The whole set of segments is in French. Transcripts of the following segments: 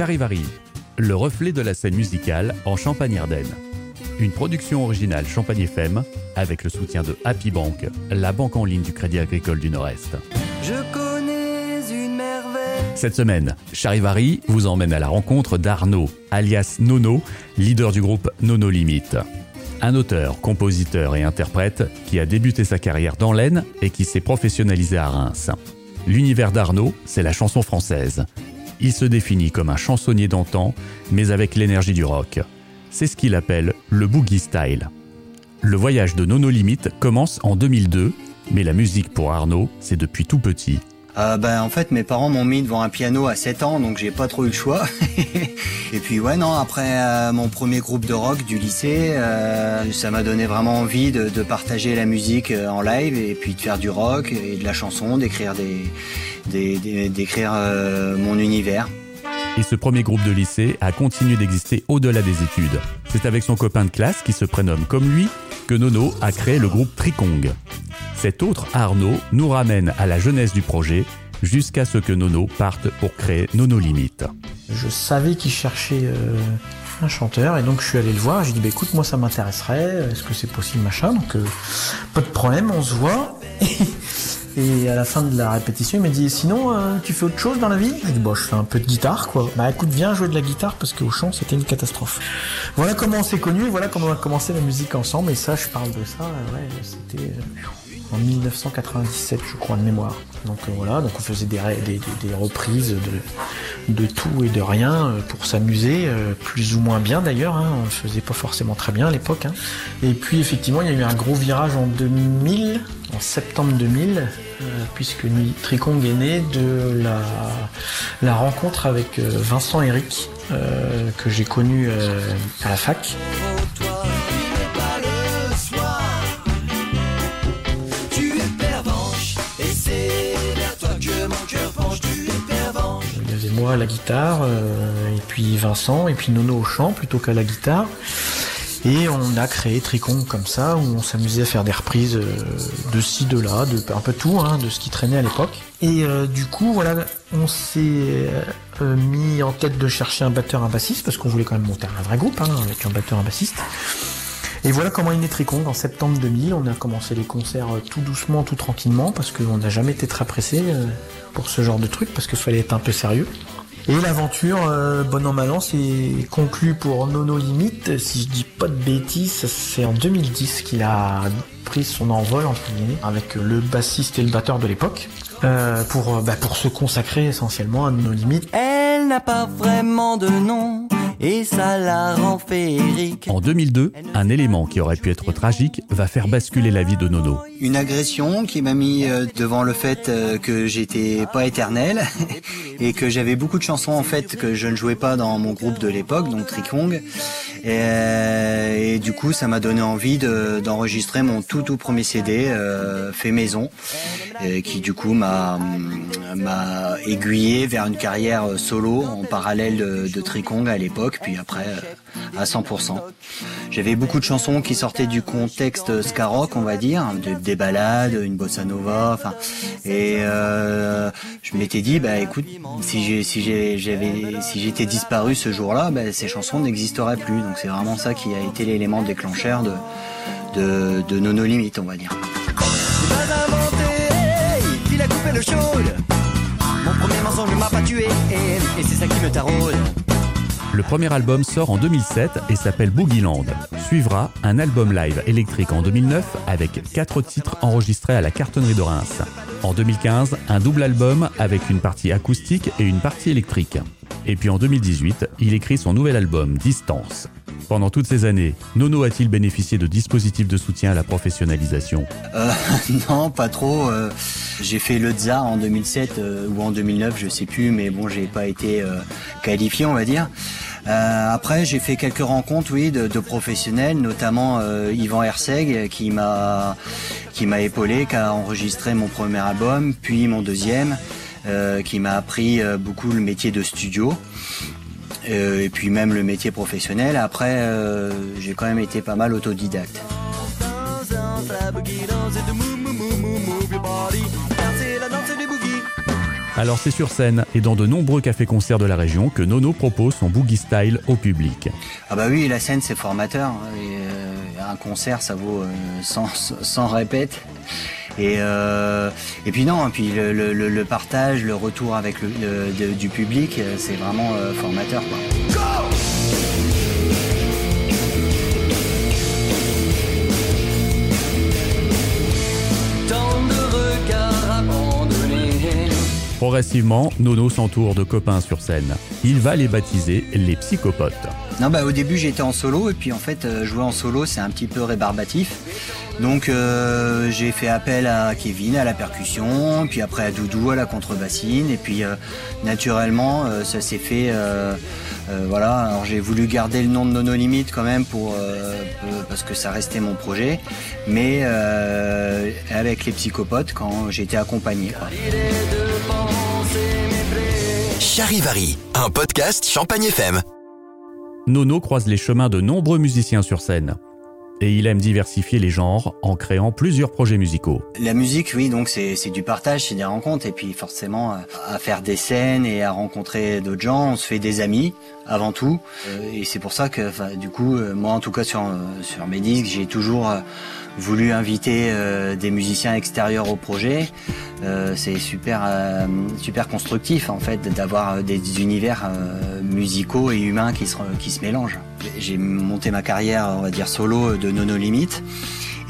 Charivari, le reflet de la scène musicale en Champagne-Ardenne. Une production originale Champagne FM avec le soutien de Happy Bank, la banque en ligne du Crédit Agricole du Nord-Est. Je connais une merveille. Cette semaine, Charivari vous emmène à la rencontre d'Arnaud, alias Nono, leader du groupe Nono Limite. Un auteur, compositeur et interprète qui a débuté sa carrière dans l'Aisne et qui s'est professionnalisé à Reims. L'univers d'Arnaud, c'est la chanson française. Il se définit comme un chansonnier d'antan, mais avec l'énergie du rock. C'est ce qu'il appelle le boogie style. Le voyage de Nono Limite commence en 2002, mais la musique pour Arnaud, c'est depuis tout petit. Euh, ben, en fait, mes parents m'ont mis devant un piano à 7 ans, donc j'ai pas trop eu le choix. et puis ouais, non, après euh, mon premier groupe de rock du lycée, euh, ça m'a donné vraiment envie de, partager la musique en live et puis de faire du rock et de la chanson, d'écrire des, d'écrire mon univers. Et ce premier groupe de lycée a continué d'exister au-delà des études. C'est avec son copain de classe qui se prénomme comme lui que Nono a créé le groupe Tricong. Cet autre Arnaud nous ramène à la jeunesse du projet jusqu'à ce que Nono parte pour créer Nono Limite. Je savais qu'il cherchait euh, un chanteur et donc je suis allé le voir. J'ai dit bah, écoute moi ça m'intéresserait. Est-ce que c'est possible machin? Donc euh, pas de problème, on se voit. Et à la fin de la répétition, il m'a dit Sinon, euh, tu fais autre chose dans la vie? Dit Bon, je fais un peu de guitare, quoi. Bah écoute, viens jouer de la guitare parce qu'au chant, c'était une catastrophe. Voilà comment on s'est connus, voilà comment on a commencé la musique ensemble. Et ça, je parle de ça, ouais, c'était. En 1997, je crois, de mémoire. Donc euh, voilà, donc on faisait des, reprises de, tout et de rien euh, pour s'amuser, euh, plus ou moins bien d'ailleurs. Hein, on le faisait pas forcément très bien à l'époque. Hein. Et puis effectivement, il y a eu un gros virage en 2000, en septembre 2000, euh, puisque Tricong est né de la, la rencontre avec Vincent Eric, que j'ai connu à la fac. À la guitare, euh, et puis Vincent, et puis Nono au chant plutôt qu'à la guitare. Et on a créé Tricon comme ça, où on s'amusait à faire des reprises euh, de ci, de là, de un peu tout, hein, de ce qui traînait à l'époque. Et euh, du coup, voilà, on s'est mis en tête de chercher un batteur, un bassiste, parce qu'on voulait quand même monter un vrai groupe, hein, avec un batteur, un bassiste. Et voilà comment est né Tricon. En septembre 2000, on a commencé les concerts tout doucement, tout tranquillement, parce qu'on n'a jamais été très pressé pour ce genre de truc, parce qu'il fallait être un peu sérieux. Et l'aventure, euh, bon an mal an, c'est conclu pour Nono Limite. Si je dis pas de bêtises, c'est en 2010 qu'il a pris son envol entre guillemets avec le bassiste et le batteur de l'époque euh, pour bah, pour se consacrer essentiellement à Nono Limite. Elle n'a pas vraiment de nom et ça la rend féerique. En 2002, un élément qui aurait pu être tragique va faire basculer la vie de Nono. Une agression qui m'a mis euh, devant le fait euh, que j'étais pas éternel et que j'avais beaucoup de chansons en fait que je ne jouais pas dans mon groupe de l'époque, donc Trikong. Et, euh, et, du coup, ça m'a donné envie d'enregistrer mon tout tout premier CD euh, fait maison, qui du coup m'a m'a aiguillé vers une carrière solo en parallèle de, de à l'époque puis après euh, à 100%. J'avais beaucoup de chansons qui sortaient du contexte ska rock, on va dire, des balades, une bossa nova, enfin, et euh, je m'étais dit, bah écoute, si j'ai, si j'avais, si j'étais disparu ce jour-là, bah, ces chansons n'existeraient plus. Donc c'est vraiment ça qui a été l'élément déclencheur de, de, de Nono Limite, on va dire. Le Mon premier mensonge m'a pas tué, et, c'est ça qui me taraude. Le premier album sort en 2007 et s'appelle Boogieland. Suivra un album live électrique en 2009 avec quatre titres enregistrés à la cartonnerie de Reims. En 2015, un double album avec une partie acoustique et une partie électrique. Et puis en 2018, il écrit son nouvel album Distance. Pendant toutes ces années, Nono a-t-il bénéficié de dispositifs de soutien à la professionnalisation euh, Non, pas trop. Euh, j'ai fait le tsar en 2007 euh, ou en 2009, je sais plus, mais bon, j'ai pas été qualifié, on va dire. Après, j'ai fait quelques rencontres, oui, de, professionnels, notamment Yvan Herseg, qui m'a qui m'a épaulé, qui a enregistré mon premier album, puis mon deuxième, qui m'a appris beaucoup le métier de studio. Euh, et puis même le métier professionnel. Après, euh, j'ai quand même été pas mal autodidacte. Alors c'est sur scène et dans de nombreux cafés-concerts de la région que Nono propose son boogie style au public. Ah bah oui, la scène c'est formateur. Et, euh, un concert ça vaut euh, 100, 100 répètes. Et, euh, et puis non, et puis le, le- le- le partage, le retour avec le, le- de- du public, euh, c'est vraiment euh, formateur. Quoi. Tant de regards abandonnés. Progressivement, Nono s'entoure de copains sur scène. Il va les baptiser les psychopotes. Non bah au début j'étais en solo et puis en fait euh, jouer en solo c'est un petit peu rébarbatif. Donc euh, j'ai fait appel à Kevin à la percussion, puis après à Doudou à la contrebassine et puis euh, naturellement ça s'est fait voilà, alors j'ai voulu garder le nom de Nono Limite quand même pour parce que ça restait mon projet, mais avec les psychopotes quand j'étais accompagné. Charivari, un podcast Champagne FM. Nono croise les chemins de nombreux musiciens sur scène. Et il aime diversifier les genres en créant plusieurs projets musicaux. La musique, oui, donc c'est du partage, c'est des rencontres, et puis forcément à faire des scènes et à rencontrer d'autres gens, on se fait des amis avant tout, Euh, et c'est pour ça que, du coup, euh, moi en tout cas sur euh, mes disques, j'ai toujours voulu inviter euh, des musiciens extérieurs au projet. Euh, c'est super euh, super constructif en fait d'avoir des univers musicaux et humains qui se qui se mélangent. J'ai monté ma carrière, on va dire solo de Nono Limite.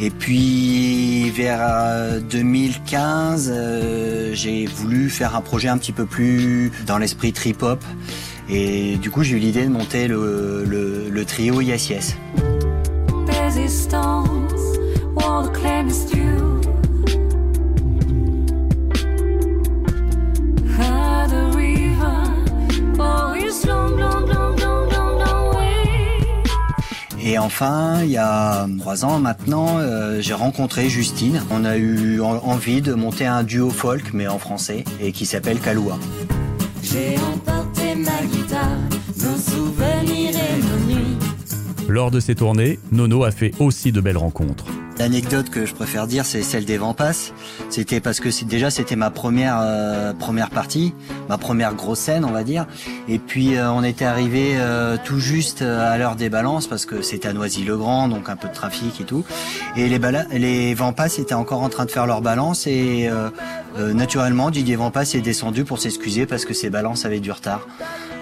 Et puis vers euh, 2015, euh, j'ai voulu faire un projet un petit peu plus dans l'esprit trip-hop. Et du coup, j'ai eu l'idée de monter le, le, trio Yes Yes. All the cleanest you. Ah, the river, always long, long, long, long, long, long way. Et enfin, il y a trois ans maintenant, euh, j'ai rencontré Justine. On a eu en- envie de monter un duo folk, mais en français, et qui s'appelle Kaloua. J'ai emporté ma guitare, nos souvenirs et nos nuits. Lors de ces tournées, Nono a fait aussi de belles rencontres. L'anecdote que je préfère dire, c'est celle des vents. C'était parce que c'est- déjà c'était ma première euh, première partie, ma première grosse scène, on va dire. Et puis euh, on était arrivé euh, tout juste à l'heure des balances parce que c'était à Noisy-le-Grand, donc un peu de trafic et tout. Et les les étaient encore en train de faire leur balance et naturellement Didier Vampas est descendu pour s'excuser parce que ses balances avaient du retard.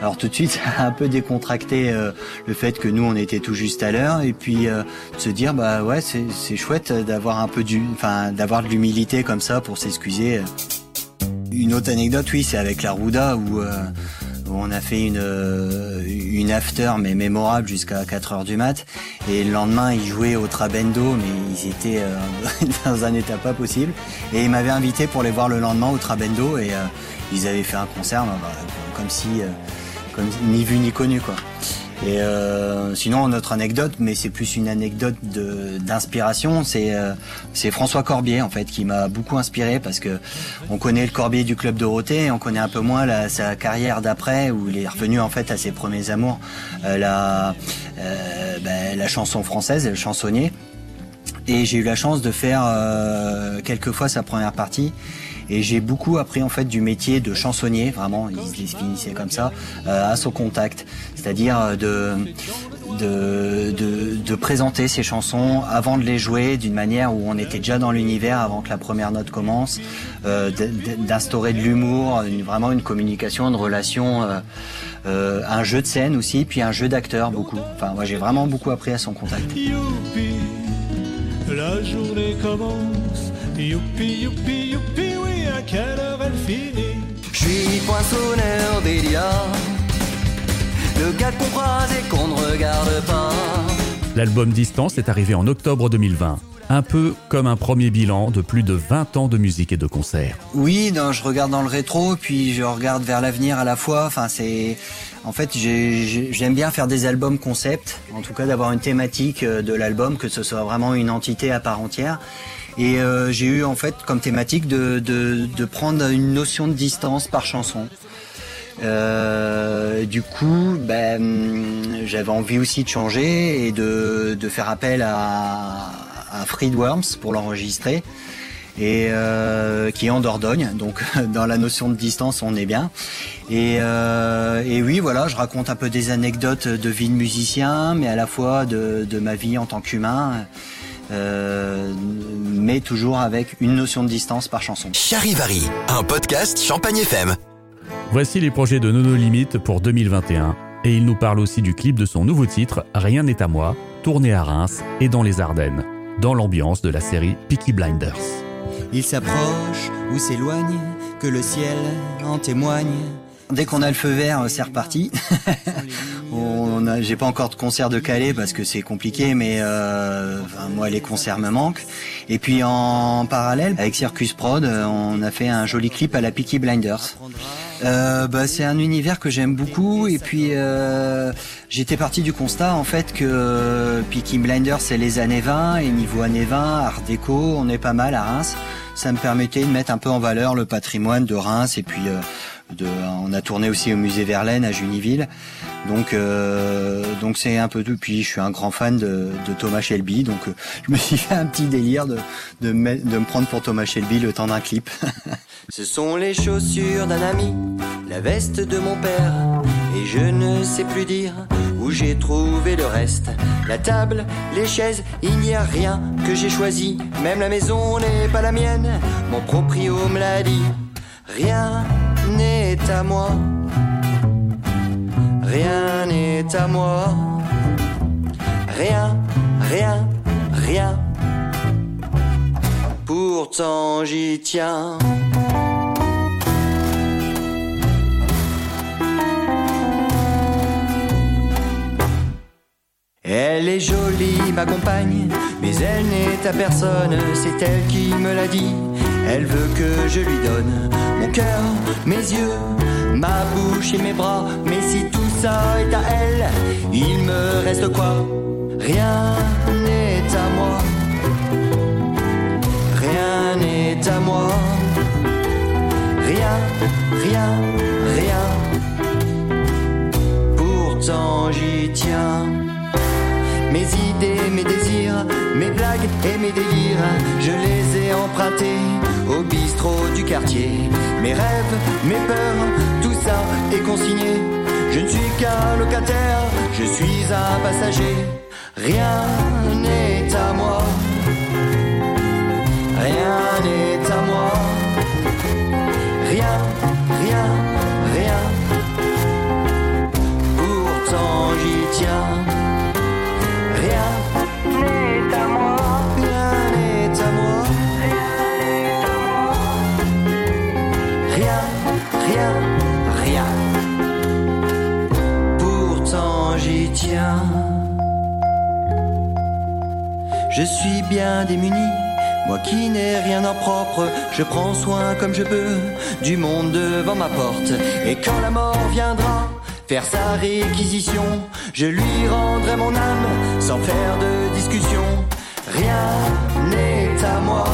Alors tout de suite, ça a un peu décontracté euh, le fait que nous on était tout juste à l'heure et puis euh, de se dire bah ouais c'est chouette d'avoir un peu du, enfin d'avoir de l'humilité comme ça pour s'excuser. Une autre anecdote, oui, c'est avec la Rouda où, euh, où on a fait une euh, une after mais mémorable jusqu'à 4 heures du mat et le lendemain ils jouaient au Trabendo mais ils étaient euh, dans un état pas possible et ils m'avaient invité pour les voir le lendemain au Trabendo et euh, ils avaient fait un concert bah, bah, comme si ni vu ni connu quoi. Et euh, sinon notre anecdote, mais c'est plus une anecdote d'inspiration, c'est euh, c'est François Corbier en fait qui m'a beaucoup inspiré parce que on connaît le Corbier du club Dorothée, on connaît un peu moins la, sa carrière d'après où il est revenu en fait à ses premiers amours, euh, la ben, la chanson française, le chansonnier. Et j'ai eu la chance de faire quelques fois sa première partie. Et j'ai beaucoup appris en fait du métier de chansonnier, vraiment, il se définissait comme ça, euh, à son contact. C'est-à-dire euh, de, de, de, présenter ses chansons avant de les jouer d'une manière où on était déjà dans l'univers avant que la première note commence, euh, d'instaurer de l'humour, vraiment une communication, une relation, un jeu de scène aussi, puis un jeu d'acteur beaucoup. Enfin, moi j'ai vraiment beaucoup appris à son contact. La journée commence. Youpi, youpi, youpi, à quelle heure elle finit Je suis poinçonneur d'Elia, le gars qu'on croise et qu'on ne regarde pas. L'album Distance est arrivé en octobre 2020. Un peu comme un premier bilan de plus de 20 ans de musique et de concerts. Oui, non, je regarde dans le rétro, puis je regarde vers l'avenir à la fois. Enfin, c'est, en fait, j'ai- j'ai- j'aime bien faire des albums concept. En tout cas, d'avoir une thématique euh, de l'album, que ce soit vraiment une entité à part entière. Et euh, j'ai eu en fait comme thématique de, de, de prendre une notion de distance par chanson. Euh, du coup, ben, j'avais envie aussi de changer et de, de faire appel à, à Fried Worms pour l'enregistrer. et euh, qui est en Dordogne. Donc dans la notion de distance, on est bien. Et, euh, et oui, voilà, je raconte un peu des anecdotes de vie de musicien, mais à la fois de, de ma vie en tant qu'humain. Euh, mais toujours avec une notion de distance par chanson. Charivari, un podcast Champagne FM. Voici les projets de Nono Limite pour 2021. Et il nous parle aussi du clip de son nouveau titre, Rien n'est à moi, tourné à Reims et dans les Ardennes, dans l'ambiance de la série Peaky Blinders. Il s'approche ou s'éloigne, que le ciel en témoigne. Dès qu'on a le feu vert, c'est reparti. on j'ai pas encore de concert de Calais parce que c'est compliqué, mais euh, enfin, moi les concerts me manquent. Et puis en parallèle, avec Circus Prod, euh, on a fait un joli clip à la Peaky Blinders. Euh, bah, c'est un univers que j'aime beaucoup et puis euh, j'étais parti du constat en fait que Peaky Blinders c'est les années 20 et niveau années 20, art déco, on est pas mal à Reims. Ça me permettait de mettre un peu en valeur le patrimoine de Reims et puis euh, de, on a tourné aussi au musée Verlaine à Juniville. Donc euh, donc c'est un peu tout. Puis je suis un grand fan de, de Thomas Shelby, donc euh, je me suis fait un petit délire de de me, de me prendre pour Thomas Shelby le temps d'un clip. Ce sont les chaussures d'un ami, la veste de mon père, et je ne sais plus dire où j'ai trouvé le reste. La table, les chaises, il n'y a rien que j'ai choisi, même la maison n'est pas la mienne, mon proprio me l'a dit. Rien n'est à moi, rien n'est à moi, rien, rien, rien. Pourtant j'y tiens. Elle est jolie, ma compagne, mais elle n'est à personne, c'est elle qui me l'a dit. Elle veut que je lui donne mon cœur, mes yeux, ma bouche et mes bras. Mais si tout ça est à elle, il me reste quoi? Rien n'est à moi. Rien n'est à moi. Rien, rien, rien. Pourtant j'y tiens. Mes idées, mes désirs, mes blagues et mes délires, je les ai empruntés au bistrot du quartier. Mes rêves, mes peurs, tout ça est consigné. Je ne suis qu'un locataire, je suis un passager. Rien n'est à moi. Je suis bien démuni. Moi qui n'ai rien en propre, je prends soin comme je peux du monde devant ma porte. Et quand la mort viendra faire sa réquisition, je lui rendrai mon âme sans faire de discussion. Rien n'est à moi,